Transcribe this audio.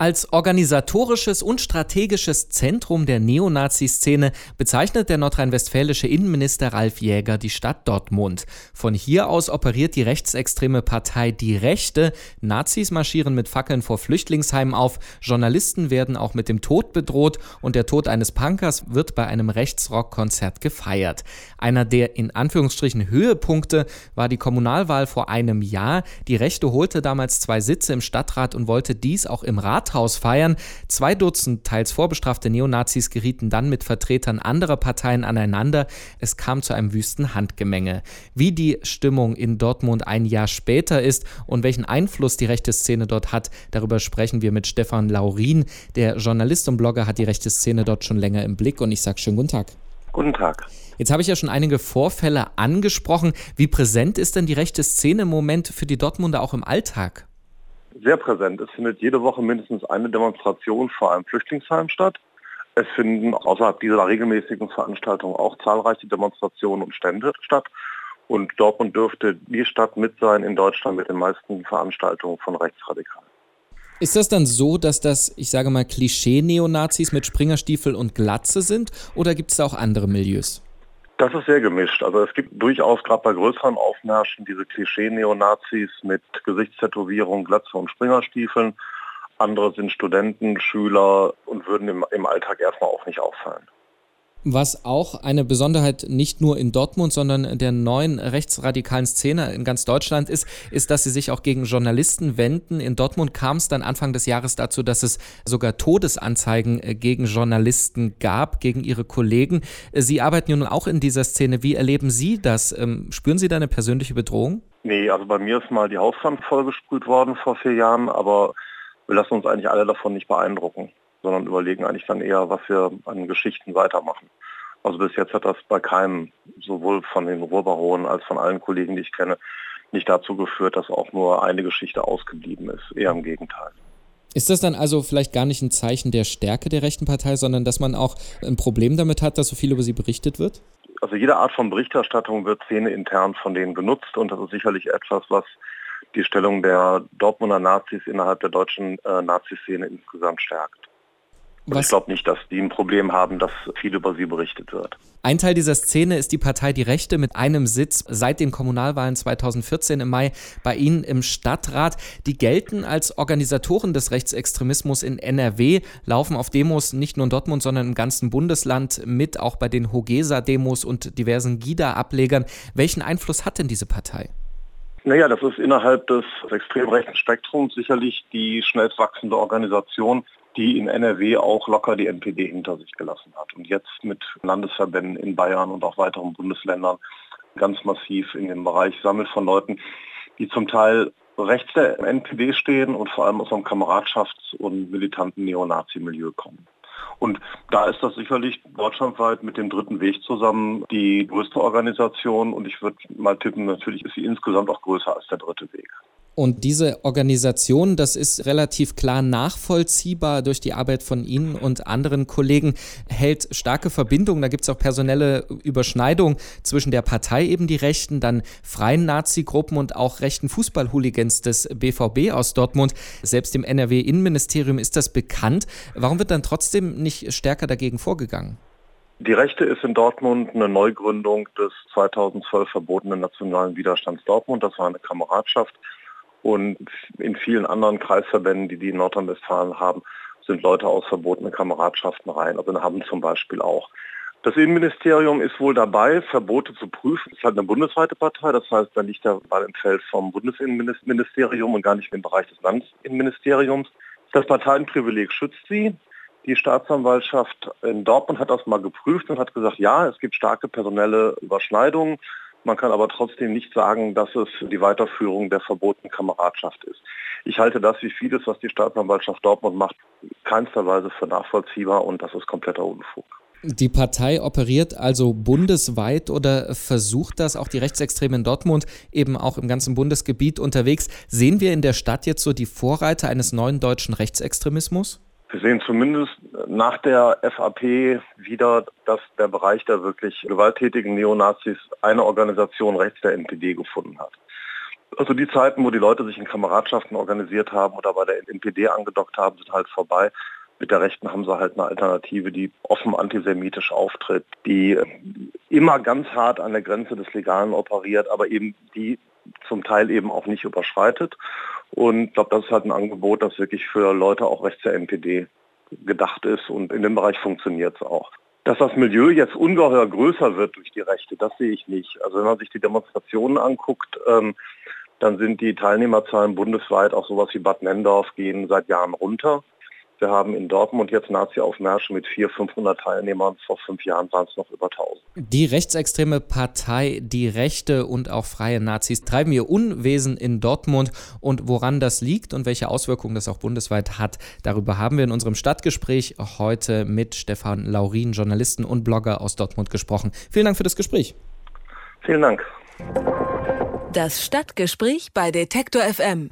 Als organisatorisches und strategisches Zentrum der Neonazi-Szene bezeichnet der nordrhein-westfälische Innenminister Ralf Jäger die Stadt Dortmund. Von hier aus operiert die rechtsextreme Partei Die Rechte. Nazis marschieren mit Fackeln vor Flüchtlingsheimen auf, Journalisten werden auch mit dem Tod bedroht und der Tod eines Punkers wird bei einem Rechtsrockkonzert gefeiert. Einer der in Anführungsstrichen Höhepunkte war die Kommunalwahl vor einem Jahr. Die Rechte holte damals zwei Sitze im Stadtrat und wollte dies auch im Rat Rathaus feiern. Zwei Dutzend teils vorbestrafte Neonazis gerieten dann mit Vertretern anderer Parteien aneinander. Es kam zu einem wüsten Handgemenge. Wie die Stimmung in Dortmund ein Jahr später ist und welchen Einfluss die rechte Szene dort hat, darüber sprechen wir mit Stefan Laurin. Der Journalist und Blogger hat die rechte Szene dort schon länger im Blick und ich sage schönen guten Tag. Guten Tag. Jetzt habe ich ja schon einige Vorfälle angesprochen. Wie präsent ist denn die rechte Szene im Moment für die Dortmunder auch im Alltag? Sehr präsent. Es findet jede Woche mindestens eine Demonstration vor einem Flüchtlingsheim statt. Es finden außerhalb dieser regelmäßigen Veranstaltungen auch zahlreiche Demonstrationen und Stände statt. Und Dortmund dürfte die Stadt mit sein in Deutschland mit den meisten Veranstaltungen von Rechtsradikalen. Ist das dann so, dass das, ich sage mal, Klischee-Neonazis mit Springerstiefel und Glatze sind oder gibt es da auch andere Milieus? Das ist sehr gemischt. Also es gibt durchaus gerade bei größeren Aufmärschen diese Klischee-Neonazis mit Gesichtstätowierung, Glatze und Springerstiefeln. Andere sind Studenten, Schüler und würden im, im Alltag erstmal auch nicht auffallen. Was auch eine Besonderheit nicht nur in Dortmund, sondern der neuen rechtsradikalen Szene in ganz Deutschland ist, ist, dass sie sich auch gegen Journalisten wenden. In Dortmund kam es dann Anfang des Jahres dazu, dass es sogar Todesanzeigen äh, gegen Journalisten gab, gegen ihre Kollegen. Sie arbeiten nun auch in dieser Szene. Wie erleben Sie das? Ähm, spüren Sie da eine persönliche Bedrohung? Nee, also bei mir ist mal die Hauswand vollgesprüht worden vor vier Jahren, aber wir lassen uns eigentlich alle davon nicht beeindrucken sondern überlegen eigentlich dann eher, was wir an Geschichten weitermachen. Also bis jetzt hat das bei keinem, sowohl von den Ruhrbaronen als von allen Kollegen, die ich kenne, nicht dazu geführt, dass auch nur eine Geschichte ausgeblieben ist. Eher im Gegenteil. Ist das dann also vielleicht gar nicht ein Zeichen der Stärke der rechten Partei, sondern dass man auch ein Problem damit hat, dass so viel über sie berichtet wird? Also jede Art von Berichterstattung wird szene-intern von denen genutzt und das ist sicherlich etwas, was die Stellung der Dortmunder Nazis innerhalb der deutschen äh, Nazi-Szene insgesamt stärkt. Was? Ich glaube nicht, dass die ein Problem haben, dass viel über sie berichtet wird. Ein Teil dieser Szene ist die Partei Die Rechte mit einem Sitz seit den Kommunalwahlen 2014 im Mai bei Ihnen im Stadtrat. Die gelten als Organisatoren des Rechtsextremismus in NRW, laufen auf Demos nicht nur in Dortmund, sondern im ganzen Bundesland mit, auch bei den Hogesa-Demos und diversen GIDA-Ablegern. Welchen Einfluss hat denn diese Partei? Naja, das ist innerhalb des extrem rechten Spektrums sicherlich die schnellst wachsende Organisation, die in NRW auch locker die NPD hinter sich gelassen hat und jetzt mit Landesverbänden in Bayern und auch weiteren Bundesländern ganz massiv in dem Bereich sammelt von Leuten, die zum Teil rechts der NPD stehen und vor allem aus einem Kameradschafts- und militanten Neonazi-Milieu kommen. Und da ist das sicherlich deutschlandweit mit dem Dritten Weg zusammen die größte Organisation und ich würde mal tippen, natürlich ist sie insgesamt auch größer als der Dritte Weg. Und diese Organisation, das ist relativ klar nachvollziehbar durch die Arbeit von Ihnen und anderen Kollegen, hält starke Verbindungen. Da gibt es auch personelle Überschneidungen zwischen der Partei, eben die Rechten, dann freien Nazi-Gruppen und auch rechten Fußballhooligans des BVB aus Dortmund. Selbst im NRW-Innenministerium ist das bekannt. Warum wird dann trotzdem nicht stärker dagegen vorgegangen? Die Rechte ist in Dortmund eine Neugründung des 2012 verbotenen Nationalen Widerstands Dortmund. Das war eine Kameradschaft und in vielen anderen Kreisverbänden, die die in Nordrhein-Westfalen haben, sind Leute aus verbotenen Kameradschaften rein. Also in Haben zum Beispiel auch. Das Innenministerium ist wohl dabei, Verbote zu prüfen. Es ist halt eine bundesweite Partei, das heißt, da liegt der Ball im Feld vom Bundesinnenministerium und gar nicht im Bereich des Landesinnenministeriums. Das Parteienprivileg schützt sie. Die Staatsanwaltschaft in Dortmund hat das mal geprüft und hat gesagt, ja, es gibt starke personelle Überschneidungen. Man kann aber trotzdem nicht sagen, dass es die Weiterführung der verbotenen Kameradschaft ist. Ich halte das wie vieles, was die Staatsanwaltschaft Dortmund macht, keinster Weise für nachvollziehbar und das ist kompletter Unfug. Die Partei operiert also bundesweit oder versucht das, auch die Rechtsextremen in Dortmund, eben auch im ganzen Bundesgebiet unterwegs. Sehen wir in der Stadt jetzt so die Vorreiter eines neuen deutschen Rechtsextremismus? Wir sehen zumindest nach der FAP wieder, dass der Bereich der wirklich gewalttätigen Neonazis eine Organisation rechts der NPD gefunden hat. Also die Zeiten, wo die Leute sich in Kameradschaften organisiert haben oder bei der NPD angedockt haben, sind halt vorbei. Mit der Rechten haben sie halt eine Alternative, die offen antisemitisch auftritt, die immer ganz hart an der Grenze des Legalen operiert, aber eben die zum Teil eben auch nicht überschreitet. Und ich glaube, das ist halt ein Angebot, das wirklich für Leute auch rechts der NPD gedacht ist und in dem Bereich funktioniert es auch. Dass das Milieu jetzt ungeheuer größer wird durch die Rechte, das sehe ich nicht. Also wenn man sich die Demonstrationen anguckt, ähm, dann sind die Teilnehmerzahlen bundesweit, auch sowas wie Bad Nendorf, gehen seit Jahren runter. Wir haben in Dortmund jetzt Nazi-Aufmärsche mit 400, 500 Teilnehmern. Vor fünf Jahren waren es noch über 1000. Die rechtsextreme Partei Die Rechte und auch freie Nazis treiben ihr Unwesen in Dortmund. Und woran das liegt und welche Auswirkungen das auch bundesweit hat, darüber haben wir in unserem Stadtgespräch heute mit Stefan Laurin, Journalisten und Blogger aus Dortmund gesprochen. Vielen Dank für das Gespräch. Vielen Dank. Das Stadtgespräch bei Detektor FM.